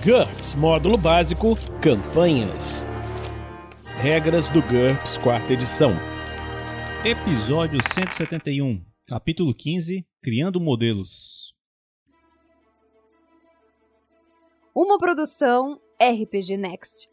GURPS Módulo Básico Campanhas. Regras do GURPS Quarta Edição. Episódio 171, Capítulo 15 Criando Modelos. Uma produção RPG Next.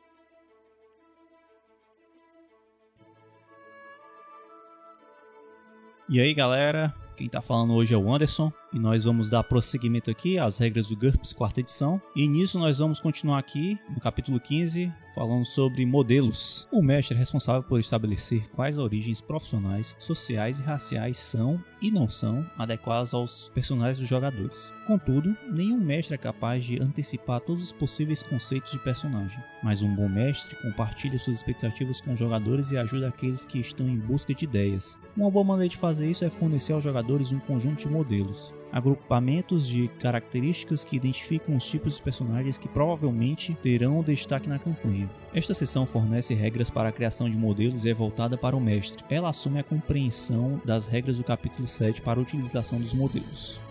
E aí galera, quem tá falando hoje é o Anderson e nós vamos dar prosseguimento aqui às regras do GURPS quarta edição. E nisso nós vamos continuar aqui no capítulo 15, falando sobre modelos. O mestre é responsável por estabelecer quais origens profissionais, sociais e raciais são e não são adequadas aos personagens dos jogadores. Contudo, nenhum mestre é capaz de antecipar todos os possíveis conceitos de personagem, mas um bom mestre compartilha suas expectativas com os jogadores e ajuda aqueles que estão em busca de ideias. Uma boa maneira de fazer isso é fornecer aos jogadores um conjunto de modelos, agrupamentos de características que identificam os tipos de personagens que provavelmente terão destaque na campanha. Esta seção fornece regras para a criação de modelos e é voltada para o mestre. Ela assume a compreensão das regras do capítulo 7 para a utilização dos modelos.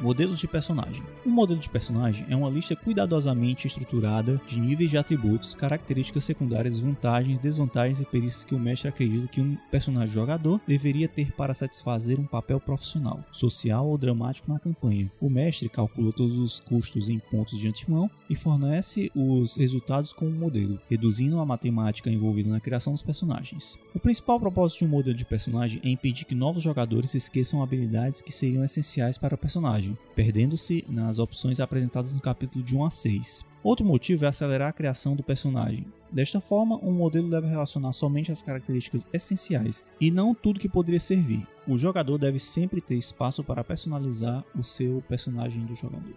Modelos de personagem. Um modelo de personagem é uma lista cuidadosamente estruturada de níveis de atributos, características secundárias, vantagens, desvantagens e perícias que o mestre acredita que um personagem jogador deveria ter para satisfazer um papel profissional, social ou dramático na campanha. O mestre calcula todos os custos em pontos de antemão e fornece os resultados com o modelo, reduzindo a matemática envolvida na criação dos personagens. O principal propósito de um modelo de personagem é impedir que novos jogadores esqueçam habilidades que seriam essenciais para o personagem, perdendo-se nas opções apresentadas no capítulo de 1 a 6. Outro motivo é acelerar a criação do personagem. Desta forma, um modelo deve relacionar somente as características essenciais e não tudo que poderia servir. O jogador deve sempre ter espaço para personalizar o seu personagem do jogador.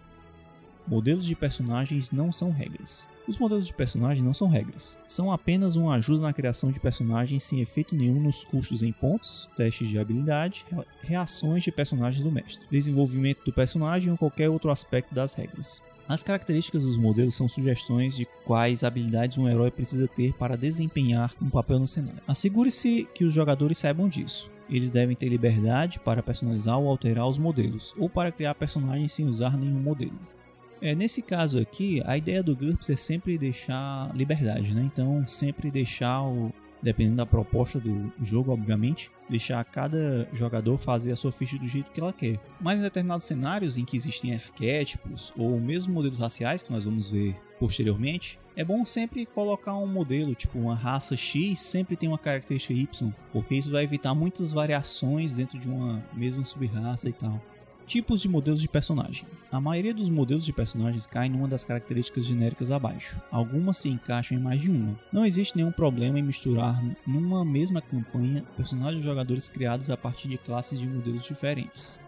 Modelos de personagens não são regras. Os modelos de personagens não são regras, são apenas uma ajuda na criação de personagens sem efeito nenhum nos custos em pontos, testes de habilidade, reações de personagens do mestre, desenvolvimento do personagem ou qualquer outro aspecto das regras. As características dos modelos são sugestões de quais habilidades um herói precisa ter para desempenhar um papel no cenário. Assegure-se que os jogadores saibam disso. Eles devem ter liberdade para personalizar ou alterar os modelos, ou para criar personagens sem usar nenhum modelo. É, nesse caso aqui, a ideia do GURPS é sempre deixar liberdade, né? Então, sempre deixar o, dependendo da proposta do jogo, obviamente, deixar cada jogador fazer a sua ficha do jeito que ela quer. Mas em determinados cenários em que existem arquétipos ou mesmo modelos raciais, que nós vamos ver posteriormente, é bom sempre colocar um modelo, tipo uma raça X sempre tem uma característica Y, porque isso vai evitar muitas variações dentro de uma mesma sub-raça e tal. Tipos de modelos de personagem. A maioria dos modelos de personagens cai numa das características genéricas abaixo. Algumas se encaixam em mais de uma. Não existe nenhum problema em misturar numa mesma campanha personagens e jogadores criados a partir de classes de modelos diferentes.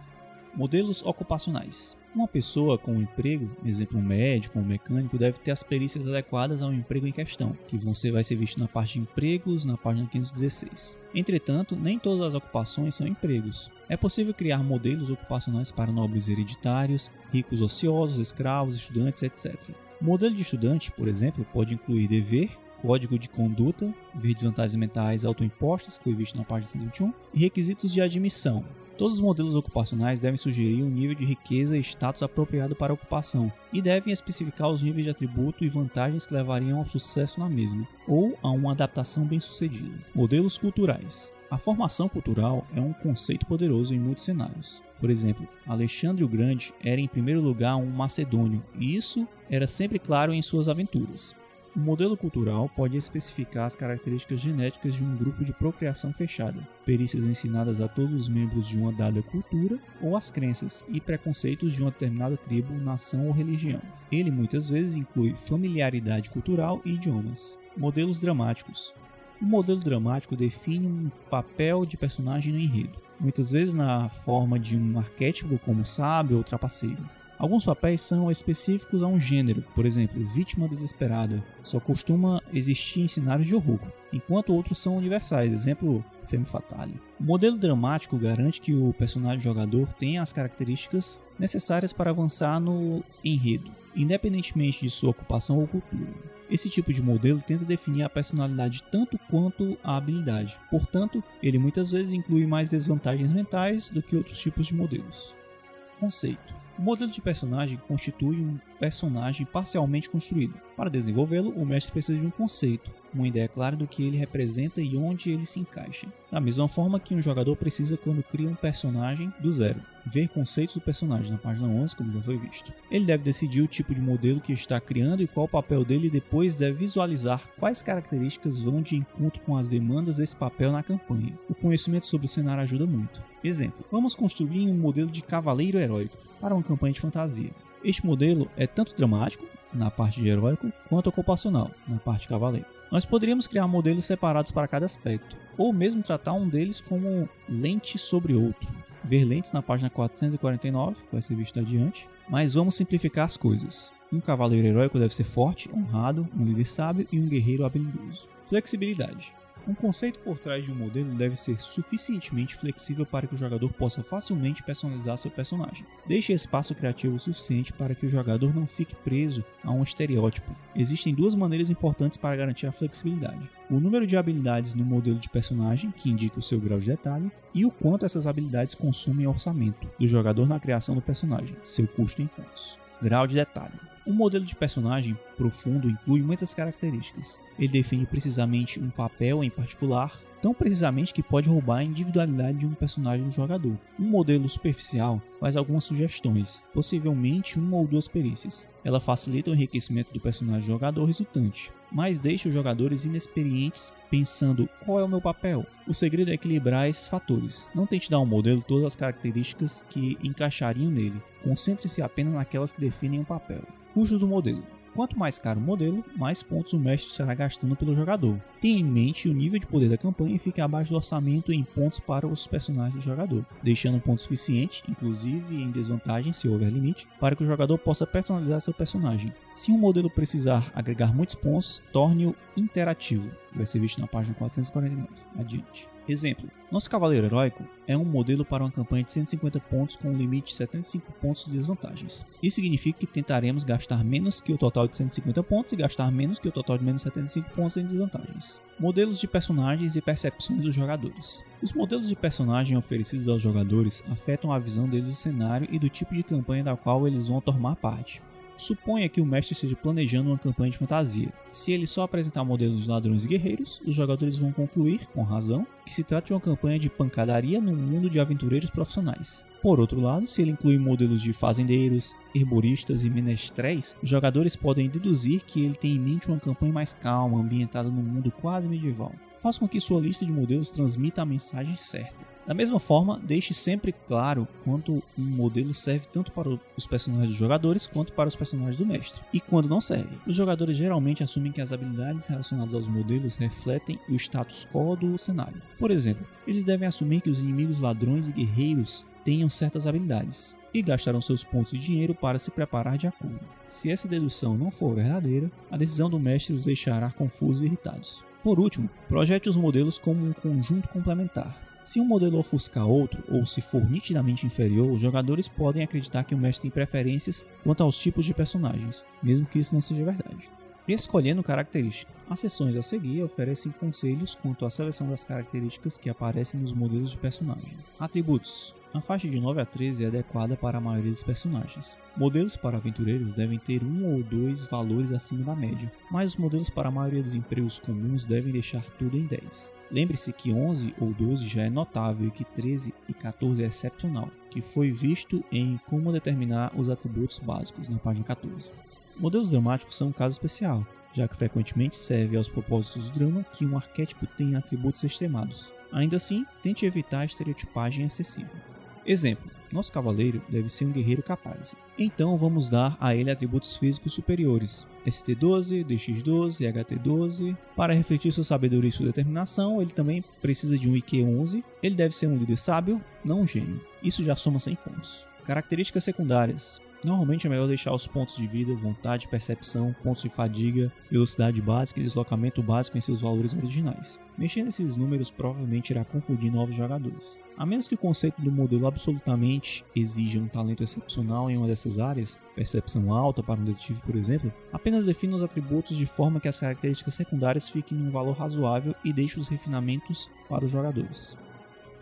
Modelos ocupacionais. Uma pessoa com um emprego, exemplo um médico ou um mecânico, deve ter as perícias adequadas ao emprego em questão, que ser, vai ser visto na parte de empregos, na página 516. Entretanto, nem todas as ocupações são empregos. É possível criar modelos ocupacionais para nobres hereditários, ricos ociosos, escravos, estudantes, etc. O modelo de estudante, por exemplo, pode incluir dever, código de conduta, ver desvantagens mentais autoimpostas, que foi visto na página 121, e requisitos de admissão, Todos os modelos ocupacionais devem sugerir um nível de riqueza e status apropriado para a ocupação, e devem especificar os níveis de atributo e vantagens que levariam ao sucesso na mesma, ou a uma adaptação bem-sucedida. Modelos culturais. A formação cultural é um conceito poderoso em muitos cenários. Por exemplo, Alexandre o Grande era em primeiro lugar um macedônio, e isso era sempre claro em suas aventuras. O modelo cultural pode especificar as características genéticas de um grupo de procriação fechada, perícias ensinadas a todos os membros de uma dada cultura, ou as crenças e preconceitos de uma determinada tribo, nação ou religião. Ele muitas vezes inclui familiaridade cultural e idiomas. Modelos dramáticos. O modelo dramático define um papel de personagem no enredo, muitas vezes na forma de um arquétipo como sábio ou trapaceiro. Alguns papéis são específicos a um gênero, por exemplo, vítima desesperada, só costuma existir em cenários de horror, enquanto outros são universais, exemplo, Femme Fatale. O modelo dramático garante que o personagem jogador tenha as características necessárias para avançar no enredo, independentemente de sua ocupação ou cultura. Esse tipo de modelo tenta definir a personalidade tanto quanto a habilidade, portanto, ele muitas vezes inclui mais desvantagens mentais do que outros tipos de modelos. Conceito. O modelo de personagem constitui um personagem parcialmente construído. Para desenvolvê-lo, o mestre precisa de um conceito, uma ideia clara do que ele representa e onde ele se encaixa. Da mesma forma que um jogador precisa quando cria um personagem do zero. Ver conceitos do personagem na página 11, como já foi visto. Ele deve decidir o tipo de modelo que está criando e qual o papel dele e depois deve visualizar quais características vão de encontro com as demandas desse papel na campanha. O conhecimento sobre o cenário ajuda muito. Exemplo: vamos construir um modelo de cavaleiro heróico para uma campanha de fantasia. Este modelo é tanto dramático, na parte de heróico, quanto ocupacional, na parte cavaleiro. Nós poderíamos criar modelos separados para cada aspecto, ou mesmo tratar um deles como lente sobre outro. Ver lentes na página 449, que vai ser visto adiante. Mas vamos simplificar as coisas. Um cavaleiro heróico deve ser forte, honrado, um líder sábio e um guerreiro habilidoso. Flexibilidade. Um conceito por trás de um modelo deve ser suficientemente flexível para que o jogador possa facilmente personalizar seu personagem. Deixe espaço criativo suficiente para que o jogador não fique preso a um estereótipo. Existem duas maneiras importantes para garantir a flexibilidade: o número de habilidades no modelo de personagem, que indica o seu grau de detalhe, e o quanto essas habilidades consumem orçamento do jogador na criação do personagem, seu custo em pontos. Grau de detalhe. Um modelo de personagem profundo inclui muitas características. Ele define precisamente um papel em particular, tão precisamente que pode roubar a individualidade de um personagem do jogador. Um modelo superficial faz algumas sugestões, possivelmente uma ou duas perícias. Ela facilita o enriquecimento do personagem jogador resultante, mas deixa os jogadores inexperientes pensando qual é o meu papel. O segredo é equilibrar esses fatores. Não tente dar ao modelo todas as características que encaixariam nele. Concentre-se apenas naquelas que definem o papel. Custo do modelo. Quanto mais caro o modelo, mais pontos o mestre estará gastando pelo jogador. Tenha em mente o nível de poder da campanha e fique abaixo do orçamento em pontos para os personagens do jogador, deixando um ponto suficiente, inclusive em desvantagem se houver limite, para que o jogador possa personalizar seu personagem. Se um modelo precisar agregar muitos pontos, torne-o interativo. Vai ser visto na página 449. Adiante. Exemplo: nosso cavaleiro heróico é um modelo para uma campanha de 150 pontos com um limite de 75 pontos de desvantagens. Isso significa que tentaremos gastar menos que o total de 150 pontos e gastar menos que o total de menos 75 pontos em desvantagens. Modelos de personagens e percepções dos jogadores. Os modelos de personagem oferecidos aos jogadores afetam a visão deles do cenário e do tipo de campanha da qual eles vão tomar parte. Suponha que o mestre esteja planejando uma campanha de fantasia. Se ele só apresentar modelos de ladrões e guerreiros, os jogadores vão concluir, com razão, que se trata de uma campanha de pancadaria no mundo de aventureiros profissionais. Por outro lado, se ele incluir modelos de fazendeiros, herboristas e menestréis, os jogadores podem deduzir que ele tem em mente uma campanha mais calma, ambientada num mundo quase medieval. Faça com que sua lista de modelos transmita a mensagem certa. Da mesma forma, deixe sempre claro quanto um modelo serve tanto para os personagens dos jogadores quanto para os personagens do mestre, e quando não serve. Os jogadores geralmente assumem que as habilidades relacionadas aos modelos refletem o status quo do cenário. Por exemplo, eles devem assumir que os inimigos ladrões e guerreiros tenham certas habilidades e gastarão seus pontos de dinheiro para se preparar de acordo. Se essa dedução não for verdadeira, a decisão do mestre os deixará confusos e irritados. Por último, projete os modelos como um conjunto complementar. Se um modelo ofuscar outro, ou se for nitidamente inferior, os jogadores podem acreditar que o mestre tem preferências quanto aos tipos de personagens, mesmo que isso não seja verdade. Escolhendo características. As sessões a seguir oferecem conselhos quanto à seleção das características que aparecem nos modelos de personagem. Atributos. A faixa de 9 a 13 é adequada para a maioria dos personagens. Modelos para aventureiros devem ter um ou dois valores acima da média, mas os modelos para a maioria dos empregos comuns devem deixar tudo em 10. Lembre-se que 11 ou 12 já é notável e que 13 e 14 é excepcional, que foi visto em como determinar os atributos básicos na página 14. Modelos dramáticos são um caso especial, já que frequentemente serve aos propósitos do drama que um arquétipo tenha atributos extremados. Ainda assim, tente evitar a estereotipagem excessiva. Exemplo: nosso cavaleiro deve ser um guerreiro capaz. Então vamos dar a ele atributos físicos superiores: ST12, DX12 e HT12. Para refletir sua sabedoria e sua determinação, ele também precisa de um IQ11. Ele deve ser um líder sábio, não um gênio. Isso já soma 100 pontos. Características secundárias: Normalmente é melhor deixar os pontos de vida, vontade, percepção, pontos de fadiga, velocidade básica e deslocamento básico em seus valores originais. Mexer nesses números provavelmente irá confundir novos jogadores. A menos que o conceito do modelo absolutamente exija um talento excepcional em uma dessas áreas, percepção alta para um detetive, por exemplo, apenas defina os atributos de forma que as características secundárias fiquem em um valor razoável e deixe os refinamentos para os jogadores.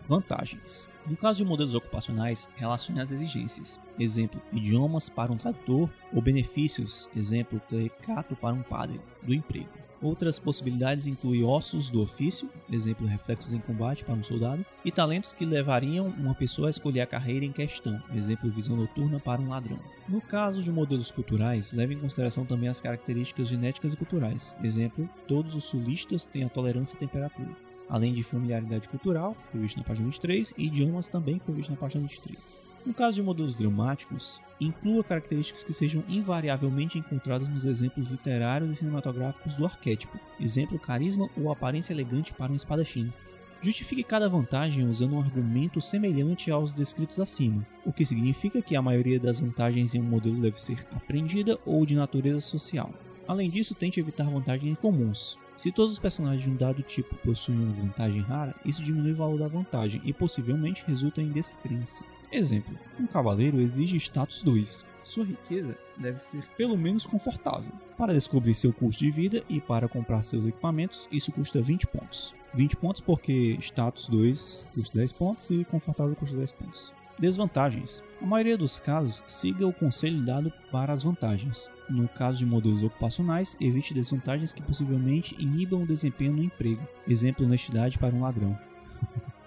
Vantagens. No caso de modelos ocupacionais, relacione as exigências. Exemplo, idiomas para um tradutor ou benefícios, exemplo, clericato para um padre, do emprego. Outras possibilidades incluem ossos do ofício, exemplo, reflexos em combate para um soldado, e talentos que levariam uma pessoa a escolher a carreira em questão, exemplo, visão noturna para um ladrão. No caso de modelos culturais, leve em consideração também as características genéticas e culturais, exemplo, todos os sulistas têm a tolerância à temperatura além de familiaridade cultural, visto na página 23, e idiomas também, visto na página 23. No caso de modelos dramáticos, inclua características que sejam invariavelmente encontradas nos exemplos literários e cinematográficos do arquétipo, exemplo carisma ou aparência elegante para um espadachim. Justifique cada vantagem usando um argumento semelhante aos descritos acima, o que significa que a maioria das vantagens em um modelo deve ser aprendida ou de natureza social. Além disso, tente evitar vantagens comuns, se todos os personagens de um dado tipo possuem uma vantagem rara, isso diminui o valor da vantagem e possivelmente resulta em descrença. Exemplo: um cavaleiro exige status 2. Sua riqueza deve ser pelo menos confortável. Para descobrir seu custo de vida e para comprar seus equipamentos, isso custa 20 pontos. 20 pontos porque status 2 custa 10 pontos e confortável custa 10 pontos. Desvantagens: a maioria dos casos, siga o conselho dado para as vantagens. No caso de modelos ocupacionais, evite desvantagens que possivelmente inibam o desempenho no emprego. Exemplo, honestidade para um ladrão.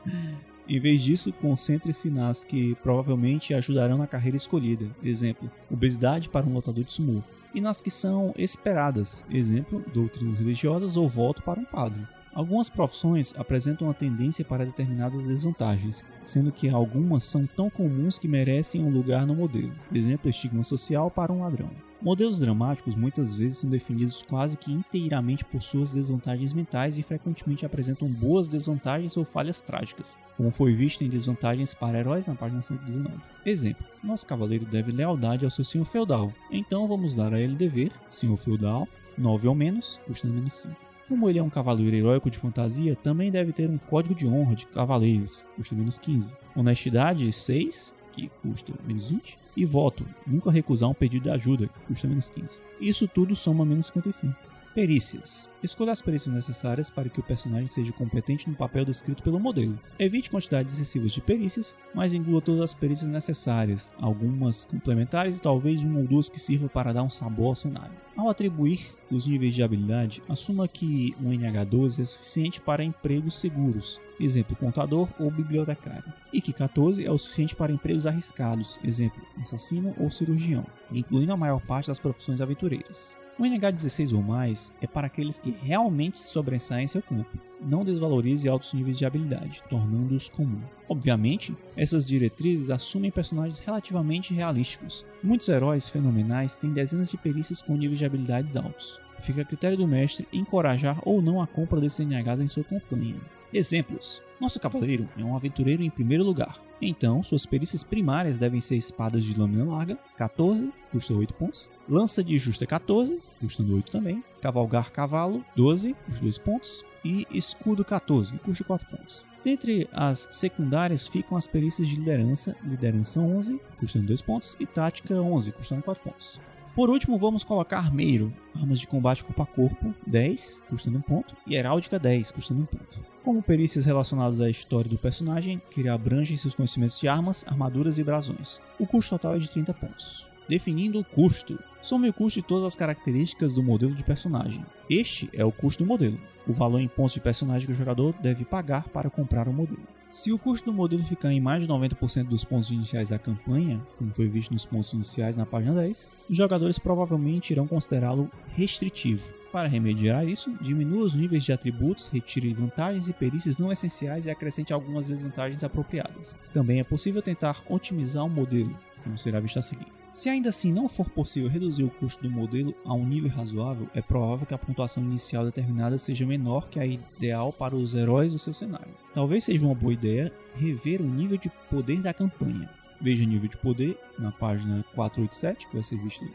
em vez disso, concentre-se nas que provavelmente ajudarão na carreira escolhida. Exemplo, obesidade para um lutador de sumô. E nas que são esperadas. Exemplo, doutrinas religiosas ou voto para um padre. Algumas profissões apresentam uma tendência para determinadas desvantagens, sendo que algumas são tão comuns que merecem um lugar no modelo. Exemplo, estigma social para um ladrão. Modelos dramáticos muitas vezes são definidos quase que inteiramente por suas desvantagens mentais e frequentemente apresentam boas desvantagens ou falhas trágicas, como foi visto em Desvantagens para Heróis na página 119. Exemplo: nosso cavaleiro deve lealdade ao seu senhor feudal, então vamos dar a ele dever, senhor feudal, 9 ou menos, custando menos 5. Como ele é um cavaleiro heróico de fantasia, também deve ter um código de honra de cavaleiros, custa menos 15. Honestidade, 6, que custa menos 20. E voto, nunca recusar um pedido de ajuda, que custa menos 15. Isso tudo soma menos 55. Perícias. Escolha as perícias necessárias para que o personagem seja competente no papel descrito pelo modelo. Evite quantidades excessivas de perícias, mas inclua todas as perícias necessárias, algumas complementares e talvez uma ou duas que sirvam para dar um sabor ao cenário. Ao atribuir os níveis de habilidade, assuma que um NH12 é suficiente para empregos seguros, exemplo contador ou bibliotecário, e que 14 é o suficiente para empregos arriscados, exemplo assassino ou cirurgião, incluindo a maior parte das profissões aventureiras. O NH16 ou mais é para aqueles que realmente se sobressaem em seu campo. Não desvalorize altos níveis de habilidade, tornando-os comum. Obviamente, essas diretrizes assumem personagens relativamente realísticos. Muitos heróis fenomenais têm dezenas de perícias com níveis de habilidades altos. Fica a critério do mestre encorajar ou não a compra desses NHs em sua campanha. Exemplos: Nosso cavaleiro é um aventureiro em primeiro lugar, então suas perícias primárias devem ser espadas de lâmina larga, 14, custa 8 pontos, lança de justa 14, custando 8 também, cavalgar cavalo, 12, custa 2 pontos, e escudo 14, custa 4 pontos. Dentre as secundárias ficam as perícias de liderança, liderança 11, custando 2 pontos, e tática 11, custando 4 pontos. Por último, vamos colocar armeiro, armas de combate corpo a corpo, 10, custando 1 ponto, e heráldica 10, custando 1 ponto. Como perícias relacionadas à história do personagem, que abrangem seus conhecimentos de armas, armaduras e brasões. O custo total é de 30 pontos. Definindo o custo. Some o custo de todas as características do modelo de personagem. Este é o custo do modelo, o valor em pontos de personagem que o jogador deve pagar para comprar o modelo. Se o custo do modelo ficar em mais de 90% dos pontos iniciais da campanha, como foi visto nos pontos iniciais na página 10, os jogadores provavelmente irão considerá-lo restritivo. Para remediar isso, diminua os níveis de atributos, retire vantagens e perícias não essenciais e acrescente algumas desvantagens apropriadas. Também é possível tentar otimizar o modelo, como será visto a seguir. Se ainda assim não for possível reduzir o custo do modelo a um nível razoável, é provável que a pontuação inicial determinada seja menor que a ideal para os heróis do seu cenário. Talvez seja uma boa ideia rever o nível de poder da campanha. Veja nível de poder na página 487, que vai ser visto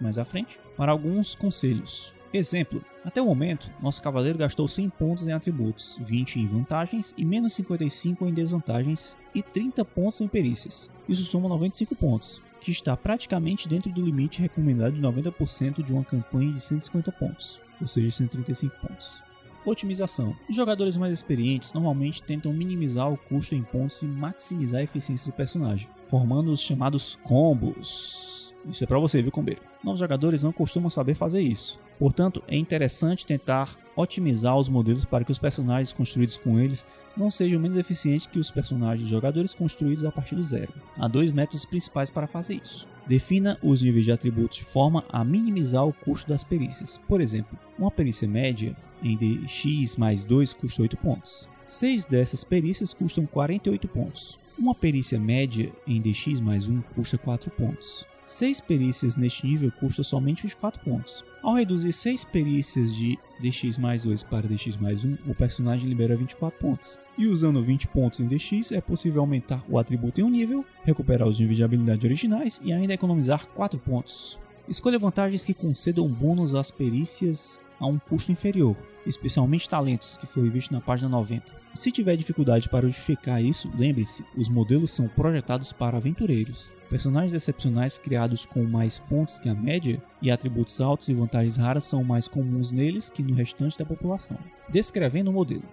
mais à frente, para alguns conselhos. Exemplo: até o momento, nosso cavaleiro gastou 100 pontos em atributos, 20 em vantagens e menos 55 em desvantagens e 30 pontos em perícias. Isso soma 95 pontos que está praticamente dentro do limite recomendado de 90% de uma campanha de 150 pontos, ou seja, 135 pontos. Otimização. Os jogadores mais experientes normalmente tentam minimizar o custo em pontos e maximizar a eficiência do personagem, formando os chamados combos. Isso é pra você, viu, combeiro? Novos jogadores não costumam saber fazer isso. Portanto, é interessante tentar otimizar os modelos para que os personagens construídos com eles não sejam menos eficientes que os personagens jogadores construídos a partir do zero. Há dois métodos principais para fazer isso. Defina os níveis de atributos de forma a minimizar o custo das perícias. Por exemplo, uma perícia média em DX mais 2 custa 8 pontos. 6 dessas perícias custam 48 pontos. Uma perícia média em DX mais 1 custa 4 pontos. 6 perícias neste nível custam somente 24 pontos. Ao reduzir 6 perícias de DX mais 2 para DX mais 1, o personagem libera 24 pontos. E usando 20 pontos em DX, é possível aumentar o atributo em um nível, recuperar os níveis de habilidade originais e ainda economizar 4 pontos. Escolha vantagens que concedam bônus às perícias a um custo inferior, especialmente talentos, que foi visto na página 90. Se tiver dificuldade para justificar isso, lembre-se, os modelos são projetados para aventureiros. Personagens excepcionais criados com mais pontos que a média e atributos altos e vantagens raras são mais comuns neles que no restante da população. Descrevendo o modelo.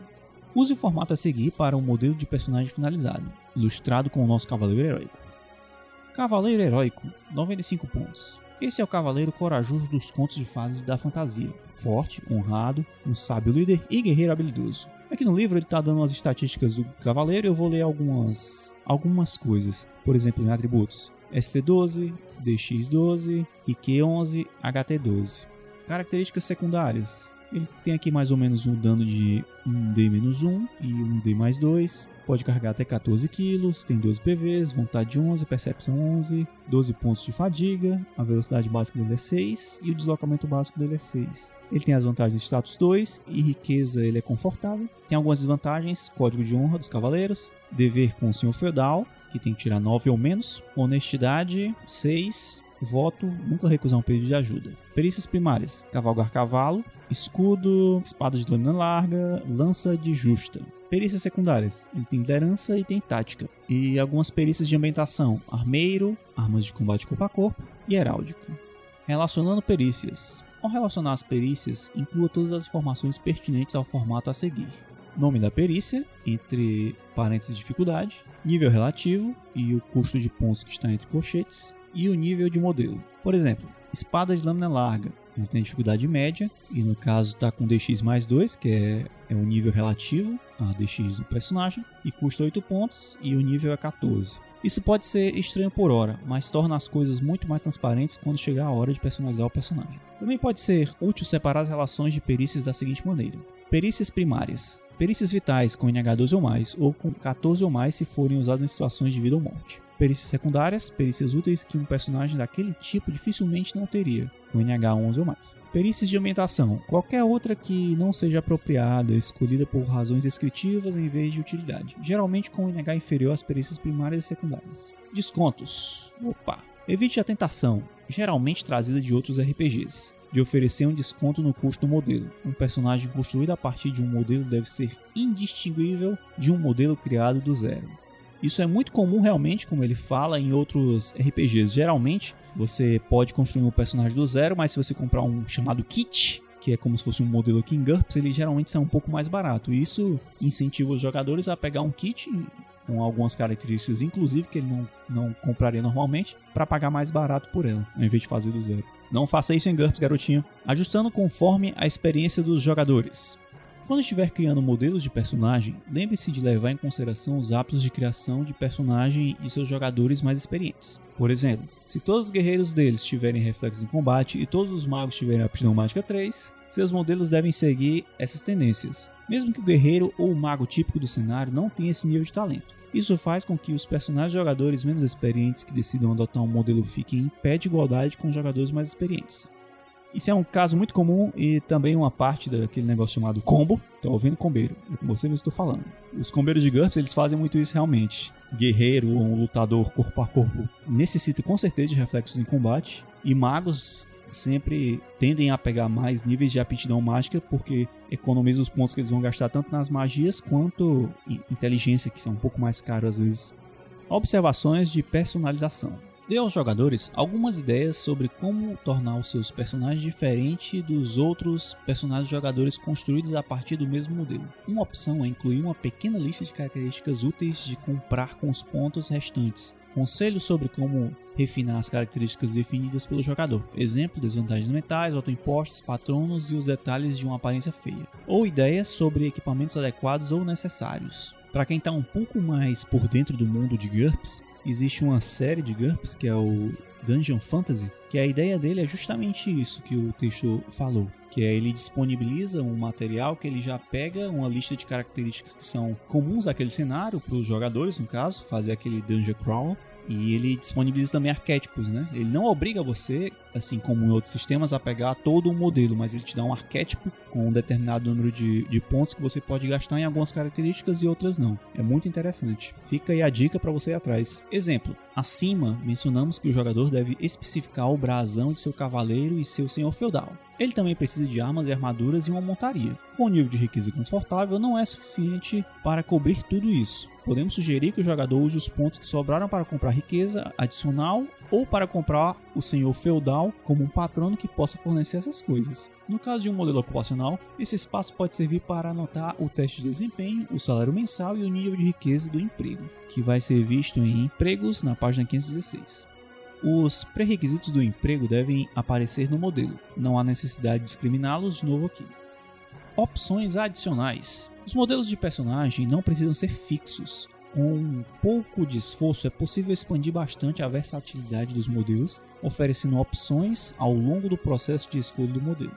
Use o formato a seguir para um modelo de personagem finalizado, ilustrado com o nosso Cavaleiro Heróico. Cavaleiro Heróico, 95 pontos. Esse é o cavaleiro corajoso dos contos de fases da fantasia. Forte, honrado, um sábio líder e guerreiro habilidoso. Aqui no livro ele está dando as estatísticas do cavaleiro eu vou ler algumas, algumas coisas. Por exemplo, em atributos. ST12, DX12, IQ11, HT12. Características secundárias. Ele tem aqui mais ou menos um dano de 1D-1 e 1D mais 2. Pode carregar até 14 kg, tem 12 PVs, vontade 11, percepção 11, 12 pontos de fadiga, a velocidade básica dele é 6 e o deslocamento básico dele é 6. Ele tem as vantagens de status 2 e riqueza ele é confortável. Tem algumas desvantagens, código de honra dos cavaleiros, dever com o senhor feudal, que tem que tirar 9 ou menos, honestidade 6, voto, nunca recusar um pedido de ajuda. Perícias primárias: cavalgar cavalo, escudo, espada de lâmina larga, lança de justa. Perícias secundárias: ele tem liderança e tem tática. E algumas perícias de ambientação: armeiro, armas de combate corpo a corpo e heráldico. Relacionando perícias. Ao relacionar as perícias, inclua todas as informações pertinentes ao formato a seguir. Nome da perícia, entre parênteses dificuldade, nível relativo e o custo de pontos que está entre colchetes, e o nível de modelo. Por exemplo, espada de lâmina larga, ele tem dificuldade média, e no caso está com DX mais 2, que é, é o nível relativo a DX do personagem, e custa 8 pontos, e o nível é 14. Isso pode ser estranho por hora, mas torna as coisas muito mais transparentes quando chegar a hora de personalizar o personagem. Também pode ser útil separar as relações de perícias da seguinte maneira: Perícias primárias. Perícias vitais com NH12 ou mais, ou com 14 ou mais se forem usadas em situações de vida ou morte. Perícias secundárias, perícias úteis que um personagem daquele tipo dificilmente não teria, com NH11 ou mais. Perícias de ambientação, qualquer outra que não seja apropriada, escolhida por razões descritivas em vez de utilidade, geralmente com NH inferior às perícias primárias e secundárias. Descontos. Opa! Evite a tentação, geralmente trazida de outros RPGs, de oferecer um desconto no custo do modelo. Um personagem construído a partir de um modelo deve ser indistinguível de um modelo criado do zero. Isso é muito comum realmente, como ele fala em outros RPGs. Geralmente, você pode construir um personagem do zero, mas se você comprar um chamado kit, que é como se fosse um modelo em GURPS, ele geralmente sai um pouco mais barato. Isso incentiva os jogadores a pegar um kit com algumas características, inclusive que ele não, não compraria normalmente, para pagar mais barato por ela, ao invés de fazer do zero. Não faça isso em GURPS, garotinho. Ajustando conforme a experiência dos jogadores. Quando estiver criando modelos de personagem, lembre-se de levar em consideração os hábitos de criação de personagem e seus jogadores mais experientes. Por exemplo, se todos os guerreiros deles tiverem reflexos em combate e todos os magos tiverem aptidão mágica 3, seus modelos devem seguir essas tendências, mesmo que o guerreiro ou o mago típico do cenário não tenha esse nível de talento. Isso faz com que os personagens jogadores menos experientes que decidam adotar um modelo fiquem em pé de igualdade com os jogadores mais experientes. Isso é um caso muito comum e também uma parte daquele negócio chamado combo. Tô ouvindo combeiro, é com você mesmo estou falando. Os combeiros de GURPS, eles fazem muito isso realmente. Guerreiro ou um lutador corpo a corpo necessita com certeza de reflexos em combate. E magos sempre tendem a pegar mais níveis de aptidão mágica porque economiza os pontos que eles vão gastar tanto nas magias quanto em inteligência, que são um pouco mais caros às vezes. Observações de personalização. Dê aos jogadores algumas ideias sobre como tornar os seus personagens diferentes dos outros personagens jogadores construídos a partir do mesmo modelo. Uma opção é incluir uma pequena lista de características úteis de comprar com os pontos restantes. Conselhos sobre como refinar as características definidas pelo jogador. Exemplo, desvantagens mentais, autoimpostos, patronos e os detalhes de uma aparência feia. Ou ideias sobre equipamentos adequados ou necessários. Para quem está um pouco mais por dentro do mundo de GURPS, existe uma série de GURPS que é o Dungeon Fantasy, que a ideia dele é justamente isso que o texto falou, que é ele disponibiliza um material que ele já pega uma lista de características que são comuns àquele cenário para os jogadores, no caso, fazer aquele dungeon crawl e ele disponibiliza também arquétipos, né? Ele não obriga você, assim como em outros sistemas, a pegar todo o modelo, mas ele te dá um arquétipo com um determinado número de, de pontos que você pode gastar em algumas características e outras não. É muito interessante. Fica aí a dica para você ir atrás. Exemplo: acima mencionamos que o jogador deve especificar o brasão de seu cavaleiro e seu senhor feudal. Ele também precisa de armas e armaduras e uma montaria. Com o nível de riqueza confortável, não é suficiente para cobrir tudo isso. Podemos sugerir que o jogador use os pontos que sobraram para comprar riqueza adicional ou para comprar o senhor feudal como um patrono que possa fornecer essas coisas. No caso de um modelo ocupacional, esse espaço pode servir para anotar o teste de desempenho, o salário mensal e o nível de riqueza do emprego, que vai ser visto em empregos na página 516. Os pré-requisitos do emprego devem aparecer no modelo, não há necessidade de discriminá-los de novo aqui. Opções adicionais. Os modelos de personagem não precisam ser fixos. Com um pouco de esforço, é possível expandir bastante a versatilidade dos modelos, oferecendo opções ao longo do processo de escolha do modelo.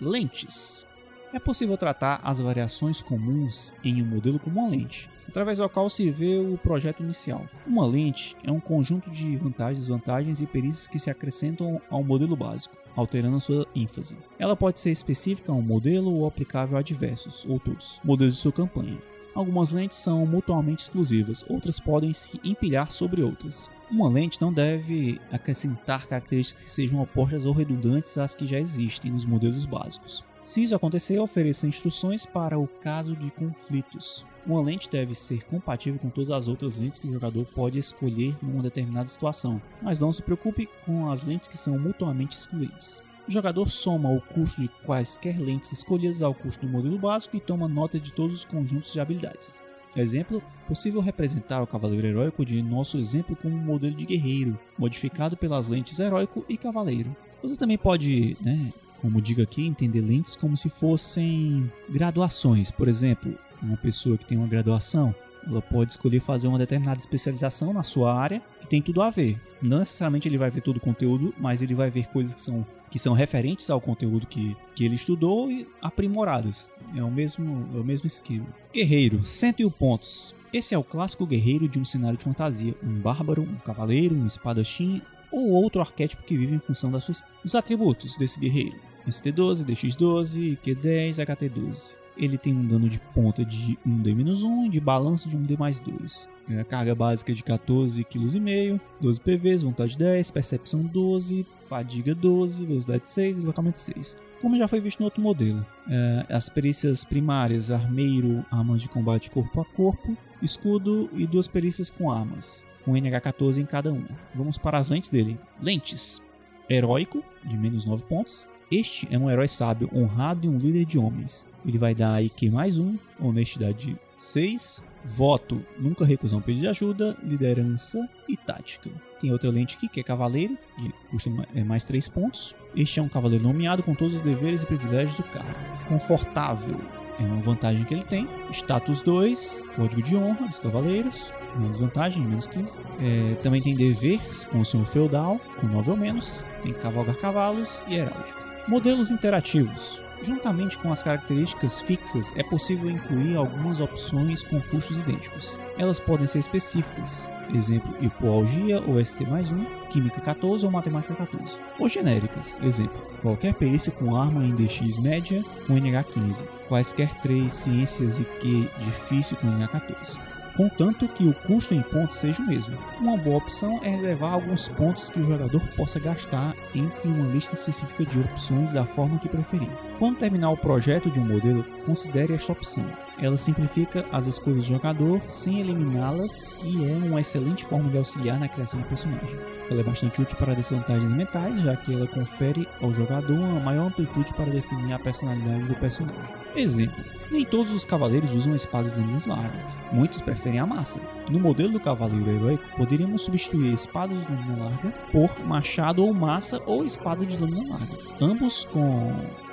Lentes. É possível tratar as variações comuns em um modelo como uma lente, através do qual se vê o projeto inicial. Uma lente é um conjunto de vantagens, desvantagens e perícias que se acrescentam ao modelo básico, alterando sua ênfase. Ela pode ser específica a um modelo ou aplicável a diversos, ou todos, modelos de sua campanha. Algumas lentes são mutuamente exclusivas, outras podem se empilhar sobre outras. Uma lente não deve acrescentar características que sejam opostas ou redundantes às que já existem nos modelos básicos. Se isso acontecer, ofereça instruções para o caso de conflitos. Uma lente deve ser compatível com todas as outras lentes que o jogador pode escolher numa determinada situação, mas não se preocupe com as lentes que são mutuamente excluídas. O jogador soma o custo de quaisquer lentes escolhidas ao custo do modelo básico e toma nota de todos os conjuntos de habilidades. Exemplo, possível representar o cavaleiro heróico de nosso exemplo como um modelo de guerreiro, modificado pelas lentes heróico e cavaleiro. Você também pode, né, como digo aqui, entender lentes como se fossem graduações. Por exemplo, uma pessoa que tem uma graduação, ela pode escolher fazer uma determinada especialização na sua área que tem tudo a ver. Não necessariamente ele vai ver todo o conteúdo, mas ele vai ver coisas que são, que são referentes ao conteúdo que, que ele estudou e aprimoradas. É o mesmo, é o mesmo esquema. Guerreiro, 101 pontos. Esse é o clássico guerreiro de um cenário de fantasia. Um bárbaro, um cavaleiro, um espadachim ou outro arquétipo que vive em função das suas... Os atributos desse guerreiro. ST12, DX12, Q10, HT12. Ele tem um dano de ponta de 1D-1 e de balanço de 1D mais 2. É, carga básica de 14,5 kg, 12 PVs, vontade 10, percepção 12, fadiga 12, velocidade 6 e deslocamento 6. Como já foi visto no outro modelo. É, as perícias primárias, armeiro, armas de combate corpo a corpo, escudo e duas perícias com armas, com NH14 em cada uma. Vamos para as lentes dele. Lentes. Heróico, de menos 9 pontos. Este é um herói sábio, honrado e um líder de homens. Ele vai dar IQ mais 1, honestidade 6, voto, nunca recusar um pedido de ajuda, liderança e tática. Tem outra lente aqui que é cavaleiro, e custa mais 3 pontos. Este é um cavaleiro nomeado com todos os deveres e privilégios do cargo. Confortável, é uma vantagem que ele tem. Status 2, código de honra dos cavaleiros, uma desvantagem, menos 15. É, também tem deveres com o senhor feudal, com 9 ou menos. Tem cavalgar cavalos e heráldica. Modelos interativos. Juntamente com as características fixas, é possível incluir algumas opções com custos idênticos. Elas podem ser específicas, exemplo, hipoalgia ou ST mais 1, química 14 ou matemática 14, ou genéricas, exemplo, qualquer perícia com arma em DX média com NH 15, quaisquer 3 ciências e Q difícil com NH 14 contanto que o custo em pontos seja o mesmo. Uma boa opção é reservar alguns pontos que o jogador possa gastar entre uma lista específica de opções da forma que preferir. Quando terminar o projeto de um modelo, considere esta opção. Ela simplifica as escolhas do jogador sem eliminá-las e é uma excelente forma de auxiliar na criação do personagem. Ela é bastante útil para desvantagens mentais, já que ela confere ao jogador uma maior amplitude para definir a personalidade do personagem. Exemplo: nem todos os cavaleiros usam espadas de lâminas largas. Muitos preferem a massa. No modelo do cavaleiro heróico, poderíamos substituir espadas de lâmina larga por machado ou massa ou espada de lâmina larga. Ambos com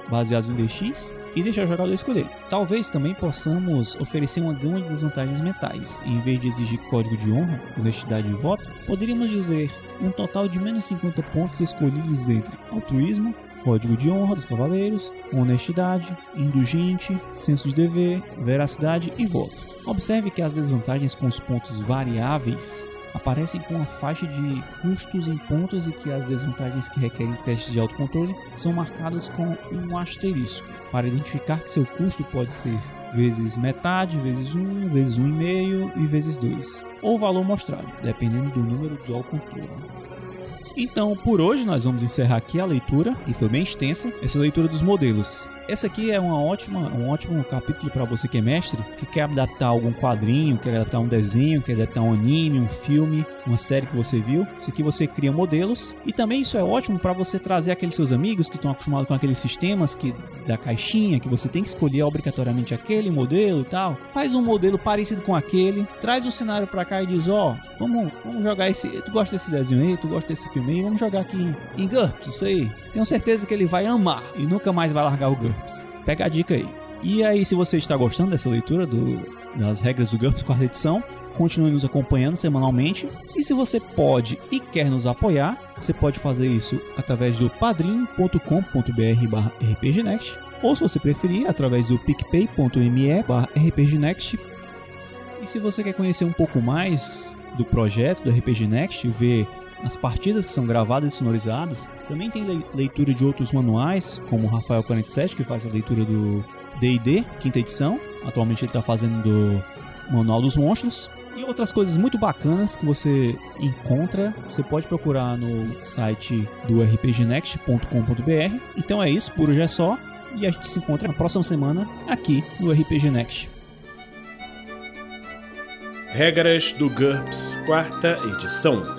baseados em DX e deixar o jogador escolher. Talvez também possamos oferecer uma gama de desvantagens mentais. Em vez de exigir código de honra, honestidade e voto, poderíamos dizer um total de menos 50 pontos escolhidos entre altruísmo, código de honra dos cavaleiros, honestidade, indulgente, senso de dever, veracidade e voto. Observe que as desvantagens com os pontos variáveis aparecem com uma faixa de custos em pontos e que as desvantagens que requerem testes de autocontrole são marcadas com um asterisco, para identificar que seu custo pode ser vezes metade, vezes 1, vezes 1,5 e vezes 2, ou valor mostrado, dependendo do número do autocontrole. Então, por hoje, nós vamos encerrar aqui a leitura, que foi bem extensa, essa leitura dos modelos. Essa aqui é uma ótima, um ótimo capítulo para você que é mestre, que quer adaptar algum quadrinho, quer adaptar um desenho, quer adaptar um anime, um filme, uma série que você viu. Isso aqui você cria modelos e também isso é ótimo para você trazer aqueles seus amigos que estão acostumados com aqueles sistemas que da caixinha que você tem que escolher obrigatoriamente aquele modelo e tal. Faz um modelo parecido com aquele, traz o cenário para cá e diz: "Ó, oh, vamos, vamos jogar esse, tu gosta desse desenho aí, tu gosta desse filme aí, vamos jogar aqui em, GURPS, isso aí". Tenho certeza que ele vai amar e nunca mais vai largar o GURPS. Pega a dica aí. E aí, se você está gostando dessa leitura do, das regras do GURPS quarta edição, continue nos acompanhando semanalmente. E se você pode e quer nos apoiar, você pode fazer isso através do padrim.com.br rpgnext ou se você preferir, através do picpay.me rpgnext. E se você quer conhecer um pouco mais do projeto do RPG Next, ver as partidas que são gravadas e sonorizadas. Também tem leitura de outros manuais, como o Rafael 47, que faz a leitura do D&D, quinta edição. Atualmente ele está fazendo do Manual dos Monstros. E outras coisas muito bacanas que você encontra, você pode procurar no site do rpgnext.com.br. Então é isso, por hoje é só. E a gente se encontra na próxima semana aqui no RPG Next. Regras do GURPS, quarta edição.